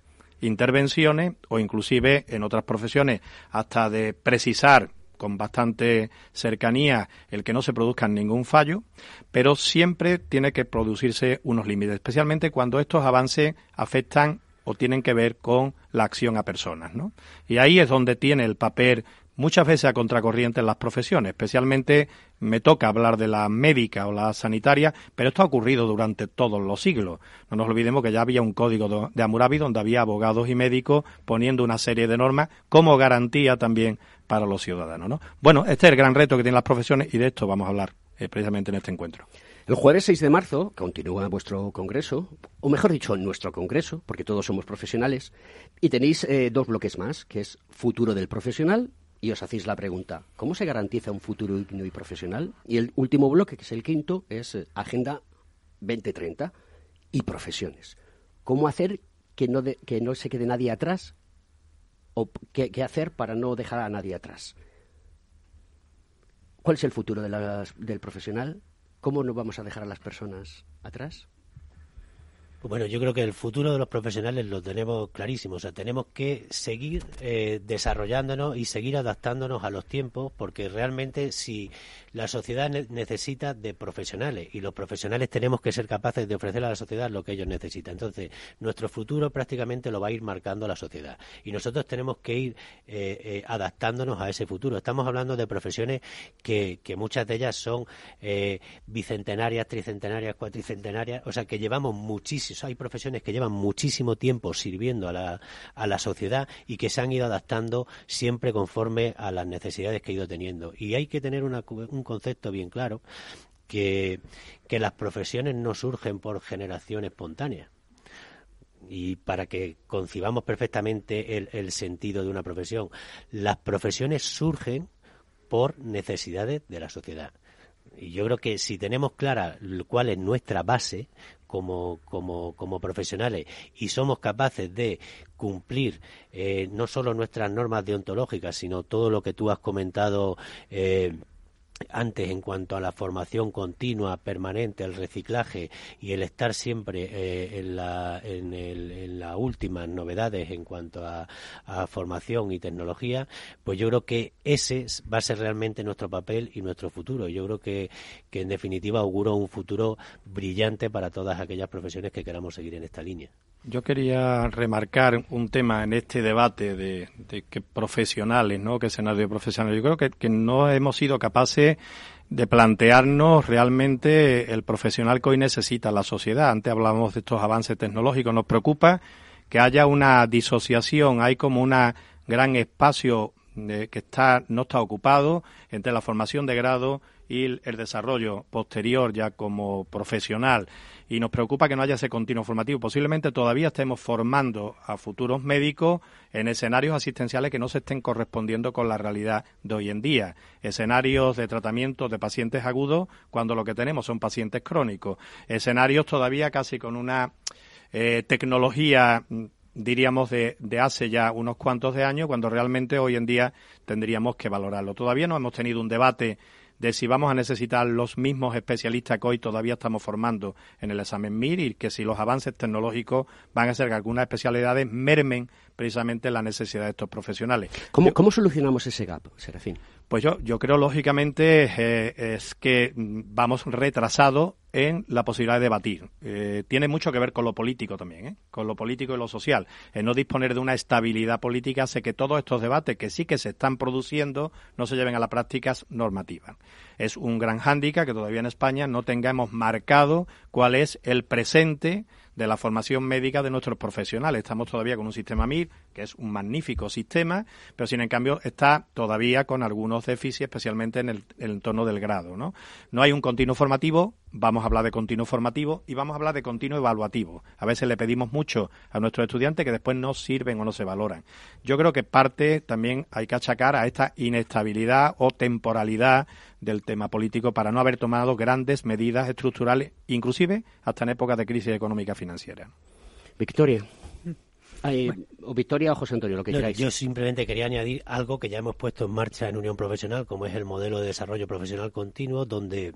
intervenciones o inclusive en otras profesiones hasta de precisar con bastante cercanía el que no se produzca ningún fallo, pero siempre tiene que producirse unos límites, especialmente cuando estos avances afectan o tienen que ver con la acción a personas, ¿no? Y ahí es donde tiene el papel muchas veces a contracorriente en las profesiones, especialmente me toca hablar de la médica o la sanitaria, pero esto ha ocurrido durante todos los siglos. No nos olvidemos que ya había un código de Hammurabi donde había abogados y médicos poniendo una serie de normas como garantía también para los ciudadanos. ¿no? Bueno, este es el gran reto que tienen las profesiones y de esto vamos a hablar eh, precisamente en este encuentro. El jueves 6 de marzo continúa vuestro congreso, o mejor dicho, nuestro congreso, porque todos somos profesionales, y tenéis eh, dos bloques más, que es futuro del profesional, y os hacéis la pregunta, ¿cómo se garantiza un futuro digno y profesional? Y el último bloque, que es el quinto, es eh, Agenda 2030 y profesiones. ¿Cómo hacer que no, que no se quede nadie atrás o qué, hacer para no dejar a nadie atrás. ¿Cuál es el futuro del profesional? ¿Cómo no vamos a dejar a las personas atrás? Bueno, yo creo que el futuro de los profesionales lo tenemos clarísimo. O sea, tenemos que seguir eh, desarrollándonos y seguir adaptándonos a los tiempos, porque realmente si la sociedad necesita de profesionales y los profesionales tenemos que ser capaces de ofrecer a la sociedad lo que ellos necesitan. Entonces, nuestro futuro prácticamente lo va a ir marcando la sociedad y nosotros tenemos que ir eh, eh, adaptándonos a ese futuro. Estamos hablando de profesiones que, que muchas de ellas son bicentenarias, tricentenarias, cuatricentenarias, o sea, que llevamos muchísimo hay profesiones que llevan muchísimo tiempo sirviendo a la, a la sociedad y que se han ido adaptando siempre conforme a las necesidades que ha ido teniendo. Y hay que tener un concepto bien claro que, que las profesiones no surgen por generación espontánea y para que concibamos perfectamente el, sentido de una profesión. Las profesiones surgen por necesidades de la sociedad. Y yo creo que si tenemos clara cuál es nuestra base, como, como, como profesionales y somos capaces de cumplir eh, no solo nuestras normas deontológicas, sino todo lo que tú has comentado eh, antes en cuanto a la formación continua, permanente, el reciclaje y el estar siempre eh, en, la, en, en las últimas novedades en cuanto a, formación y tecnología, pues yo creo que ese va a ser realmente nuestro papel y nuestro futuro. Yo creo que, que en definitiva auguro un futuro brillante para todas aquellas profesiones que queramos seguir en esta línea. Yo quería remarcar un tema en este debate de, que profesionales, ¿no? Que escenario profesional. Yo creo que, que no hemos sido capaces de plantearnos realmente el profesional que hoy necesita la sociedad. Antes hablábamos de estos avances tecnológicos. Nos preocupa que haya una disociación, hay como un gran espacio que está, no está ocupado entre la formación de grado y el desarrollo posterior ya como profesional y nos preocupa que no haya ese continuo formativo. Posiblemente todavía estemos formando a futuros médicos en escenarios asistenciales que no se estén correspondiendo con la realidad de hoy en día. Escenarios de tratamiento de pacientes agudos cuando lo que tenemos son pacientes crónicos. Escenarios todavía casi con una eh, tecnología diríamos de, de, hace ya unos cuantos de años, cuando realmente hoy en día tendríamos que valorarlo. Todavía no hemos tenido un debate de si vamos a necesitar los mismos especialistas que hoy todavía estamos formando en el examen MIR y que si los avances tecnológicos van a hacer que algunas especialidades mermen precisamente la necesidad de estos profesionales. ¿Cómo, ¿cómo solucionamos ese gap, Serafín? Pues yo, yo creo, lógicamente, eh, es que vamos retrasados en la posibilidad de debatir. Eh, tiene mucho que ver con lo político también, ¿eh? con lo político y lo social. El no disponer de una estabilidad política hace que todos estos debates que sí que se están produciendo no se lleven a las prácticas normativas. Es un gran hándicap que todavía en España no tengamos marcado cuál es el presente de la formación médica de nuestros profesionales. Estamos todavía con un sistema MIR, que es un magnífico sistema, pero sin en cambio está todavía con algunos déficits, especialmente en el, entorno del grado. ¿no? no hay un continuo formativo, vamos a hablar de continuo formativo y vamos a hablar de continuo evaluativo. A veces le pedimos mucho a nuestros estudiantes que después no sirven o no se valoran. Yo creo que parte también hay que achacar a esta inestabilidad o temporalidad del tema político para no haber tomado grandes medidas estructurales, inclusive hasta en épocas de crisis económica financiera. Victoria. o Victoria o José Antonio, lo que queráis. Yo simplemente quería añadir algo que ya hemos puesto en marcha en Unión Profesional, como es el modelo de desarrollo profesional continuo, donde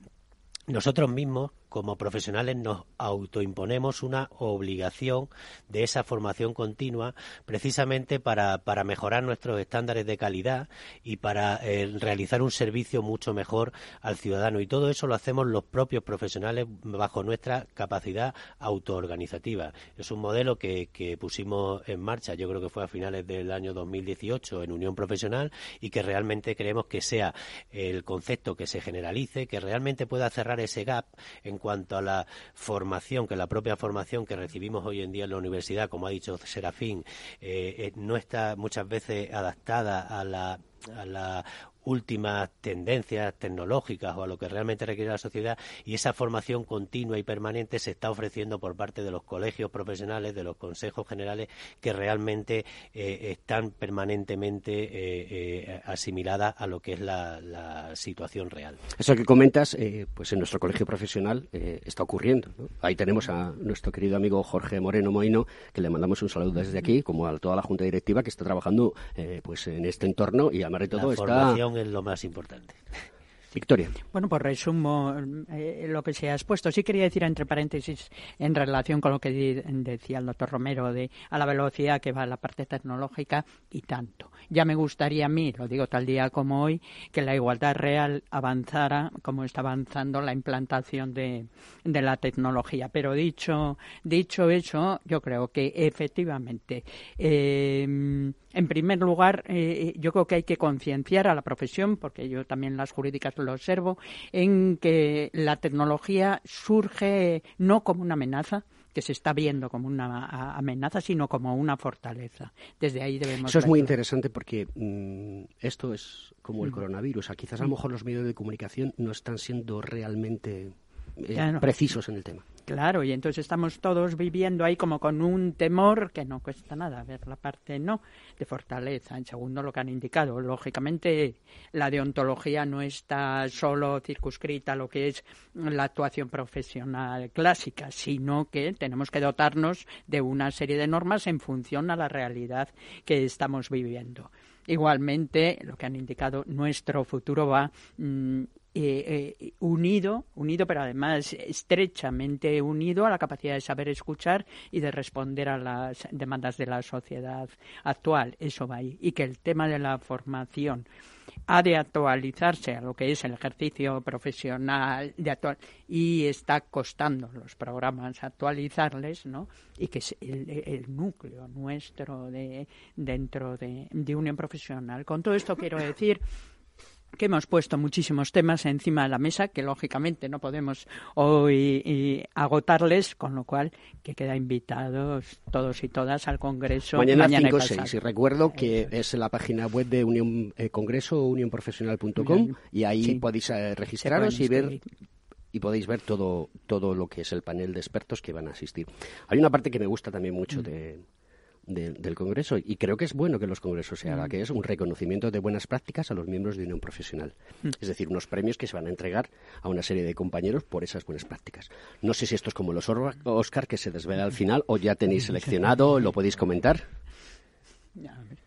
nosotros mismos como profesionales nos autoimponemos una obligación de esa formación continua precisamente para, para mejorar nuestros estándares de calidad y para eh, realizar un servicio mucho mejor al ciudadano. Y todo eso lo hacemos los propios profesionales bajo nuestra capacidad autoorganizativa. Es un modelo que, que pusimos en marcha, yo creo que fue a finales del año 2018 en Unión Profesional y que realmente creemos que sea el concepto que se generalice, que realmente pueda cerrar ese gap en cuanto a la formación, que la propia formación que recibimos hoy en día en la universidad, como ha dicho Serafín, eh, eh, no está muchas veces adaptada a la a la últimas tendencias tecnológicas o a lo que realmente requiere la sociedad y esa formación continua y permanente se está ofreciendo por parte de los colegios profesionales, de los consejos generales que realmente eh, están permanentemente eh, eh, asimiladas a lo que es la, situación real. Eso que comentas, pues en nuestro colegio profesional está ocurriendo. Ahí tenemos a nuestro querido amigo Jorge Moreno Moino, que le mandamos un saludo desde aquí, como a toda la junta directiva que está trabajando pues en este entorno y además de todo está es lo más importante. Victoria. Bueno, pues resumo eh, lo que se ha expuesto. Sí quería decir, entre paréntesis, en relación con lo que decía el doctor Romero, de a la velocidad que va la parte tecnológica y tanto. Ya me gustaría a mí, lo digo tal día como hoy, que la igualdad real avanzara como está avanzando la implantación de, la tecnología. Pero dicho, dicho eso, yo creo que efectivamente. Eh, en primer lugar, eh, yo creo que hay que concienciar a la profesión, porque yo también las jurídicas lo observo, en que la tecnología surge no como una amenaza, que se está viendo como una amenaza, sino como una fortaleza. Desde ahí debemos. Eso es muy interesante porque mm, esto es como el mm. coronavirus. quizás a lo mm. mejor los medios de comunicación no están siendo realmente eh, precisos en el tema. Claro, y entonces estamos todos viviendo ahí como con un temor que no cuesta nada ver la parte no de fortaleza. En segundo, lo que han indicado, lógicamente la deontología no está solo circunscrita a lo que es la actuación profesional clásica, sino que tenemos que dotarnos de una serie de normas en función a la realidad que estamos viviendo. Igualmente, lo que han indicado, nuestro futuro va mm, eh, eh, unido, unido, pero además estrechamente unido a la capacidad de saber escuchar y de responder a las demandas de la sociedad actual. Eso va ahí. Y que el tema de la formación ha de actualizarse a lo que es el ejercicio profesional de actual y está costando los programas actualizarles, ¿no? Y que es el, núcleo nuestro de dentro de, de unión profesional. Con todo esto quiero decir que hemos puesto muchísimos temas encima de la mesa que lógicamente no podemos hoy agotarles, con lo cual que queda invitados todos y todas al Congreso mañana, 5 6. Y recuerdo que es la página web de Unión eh, Congreso unionprofesional.com y ahí podéis eh, registraros y ver y podéis ver todo todo lo que es el panel de expertos que van a asistir. Hay una parte que me gusta también mucho mm. de del Congreso y creo que es bueno que los congresos se haga, mm. que es un reconocimiento de buenas prácticas a los miembros de Unión Profesional. Mm. Es decir, unos premios que se van a entregar a una serie de compañeros por esas buenas prácticas. No sé si esto es como los Oscar que se desvela al final o ya tenéis seleccionado, lo podéis comentar.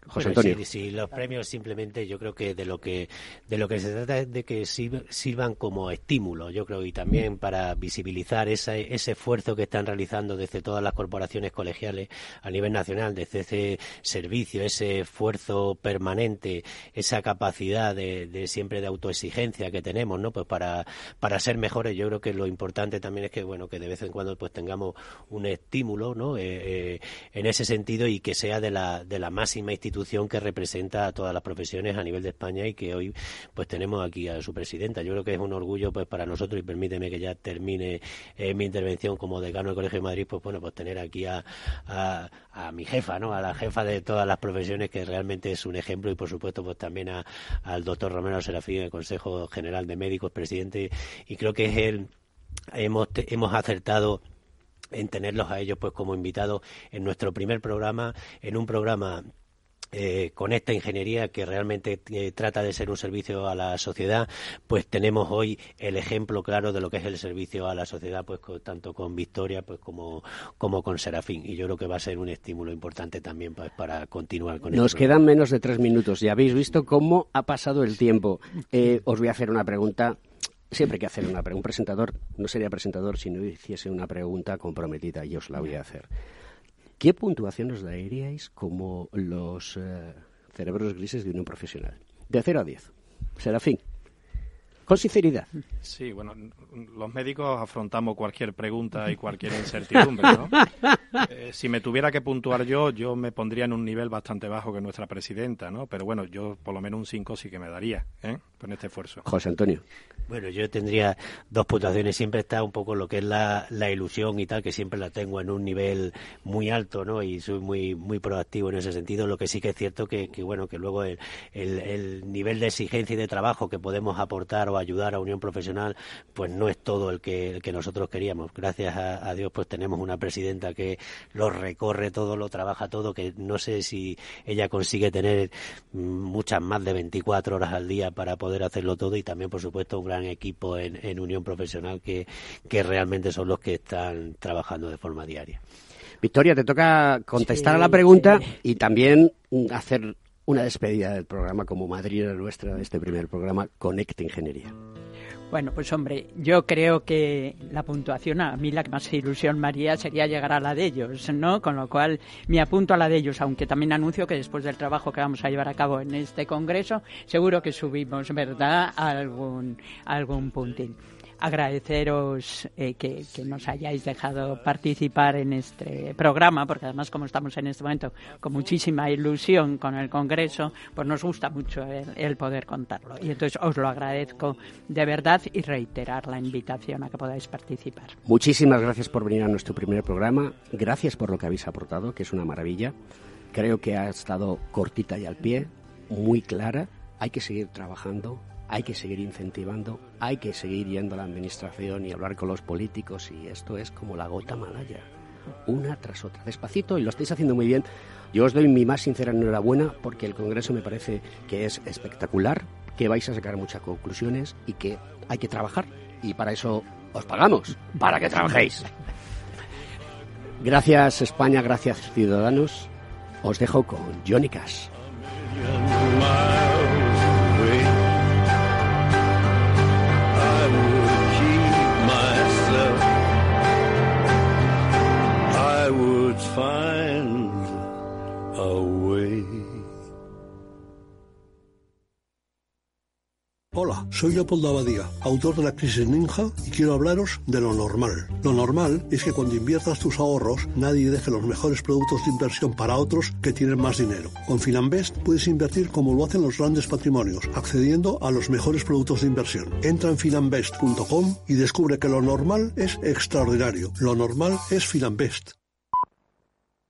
José Antonio. sí, los premios simplemente yo creo que de lo que de lo que se trata es de que sirvan como estímulo, yo creo, y también para visibilizar ese, ese esfuerzo que están realizando desde todas las corporaciones colegiales a nivel nacional, desde ese servicio, ese esfuerzo permanente, esa capacidad de, siempre de autoexigencia que tenemos, ¿no? Pues para, para ser mejores, yo creo que lo importante también es que bueno que de vez en cuando pues tengamos un estímulo, ¿no? Eh, eh, en ese sentido y que sea de la de la máxima institución que representa a todas las profesiones a nivel de España y que hoy pues tenemos aquí a su presidenta. Yo creo que es un orgullo pues para nosotros y permíteme que ya termine eh, mi intervención como decano del Colegio de Madrid, pues bueno, pues tener aquí a, a, mi jefa, ¿no? A la jefa de todas las profesiones que realmente es un ejemplo y por supuesto pues también al doctor Romero Serafín, el Consejo General de Médicos, presidente, y creo que es hemos, hemos acertado en tenerlos a ellos pues como invitados en nuestro primer programa, en un programa eh, con esta ingeniería que realmente eh, trata de ser un servicio a la sociedad, pues tenemos hoy el ejemplo claro de lo que es el servicio a la sociedad, pues tanto con Victoria pues como, como con Serafín. Y yo creo que va a ser un estímulo importante también pues, para continuar con Nos quedan menos de tres minutos y habéis visto cómo ha pasado el tiempo. Eh, os voy a hacer una pregunta Siempre que hacer una pregunta. Un presentador no sería presentador si no hiciese una pregunta comprometida y os la voy a hacer. ¿Qué puntuación os daríais como los eh, cerebros grises de un profesional? De 0 a 10. Serafín. Con sinceridad. Sí, bueno, los médicos afrontamos cualquier pregunta y cualquier incertidumbre, ¿no? [LAUGHS] Eh, si me tuviera que puntuar yo, yo me pondría en un nivel bastante bajo que nuestra presidenta, ¿no? Pero bueno, yo por lo menos un 5 sí que me daría, ¿eh? Con este esfuerzo. José Antonio. Bueno, yo tendría dos puntuaciones. Siempre está un poco lo que es la, la, ilusión y tal, que siempre la tengo en un nivel muy alto, ¿no? Y soy muy muy proactivo en ese sentido. Lo que sí que es cierto que, que bueno, que luego el, el, nivel de exigencia y de trabajo que podemos aportar o ayudar a Unión Profesional, pues no es todo el que, el que nosotros queríamos. Gracias a, a, Dios, pues tenemos una presidenta que lo recorre todo, lo trabaja todo, que no sé si ella consigue tener muchas más de 24 horas al día para poder hacerlo todo y también, por supuesto, un gran equipo en, Unión Profesional que, que realmente son los que están trabajando de forma diaria. Victoria, te toca contestar a la pregunta y también hacer una despedida del programa como madrina nuestra de este primer programa, Conecta Ingeniería. Bueno, pues hombre, yo creo que la puntuación a mí la que más ilusión María sería llegar a la de ellos, ¿no? Con lo cual me apunto a la de ellos, aunque también anuncio que después del trabajo que vamos a llevar a cabo en este congreso, seguro que subimos, ¿verdad?, algún, algún puntín agradeceros eh, que, nos hayáis dejado participar en este programa, porque además como estamos en este momento con muchísima ilusión con el Congreso, pues nos gusta mucho el, poder contarlo. Y entonces os lo agradezco de verdad y reiterar la invitación a que podáis participar. Muchísimas gracias por venir a nuestro primer programa. Gracias por lo que habéis aportado, que es una maravilla. Creo que ha estado cortita y al pie, muy clara. Hay que seguir trabajando, hay que seguir incentivando, hay que seguir yendo a la administración y hablar con los políticos y esto es como la gota malaya, una tras otra, despacito y lo estáis haciendo muy bien. Yo os doy mi más sincera enhorabuena porque el Congreso me parece que es espectacular, que vais a sacar muchas conclusiones y que hay que trabajar y para eso os pagamos, para que trabajéis. Gracias España, gracias ciudadanos. Os dejo con Johnny Cash. Hola, soy Leopoldo Abadía, autor de La Crisis Ninja, y quiero hablaros de lo normal. Lo normal es que cuando inviertas tus ahorros, nadie deje los mejores productos de inversión para otros que tienen más dinero. Con Finanbest puedes invertir como lo hacen los grandes patrimonios, accediendo a los mejores productos de inversión. Entra en finanbest.com y descubre que lo normal es extraordinario. Lo normal es Finanbest.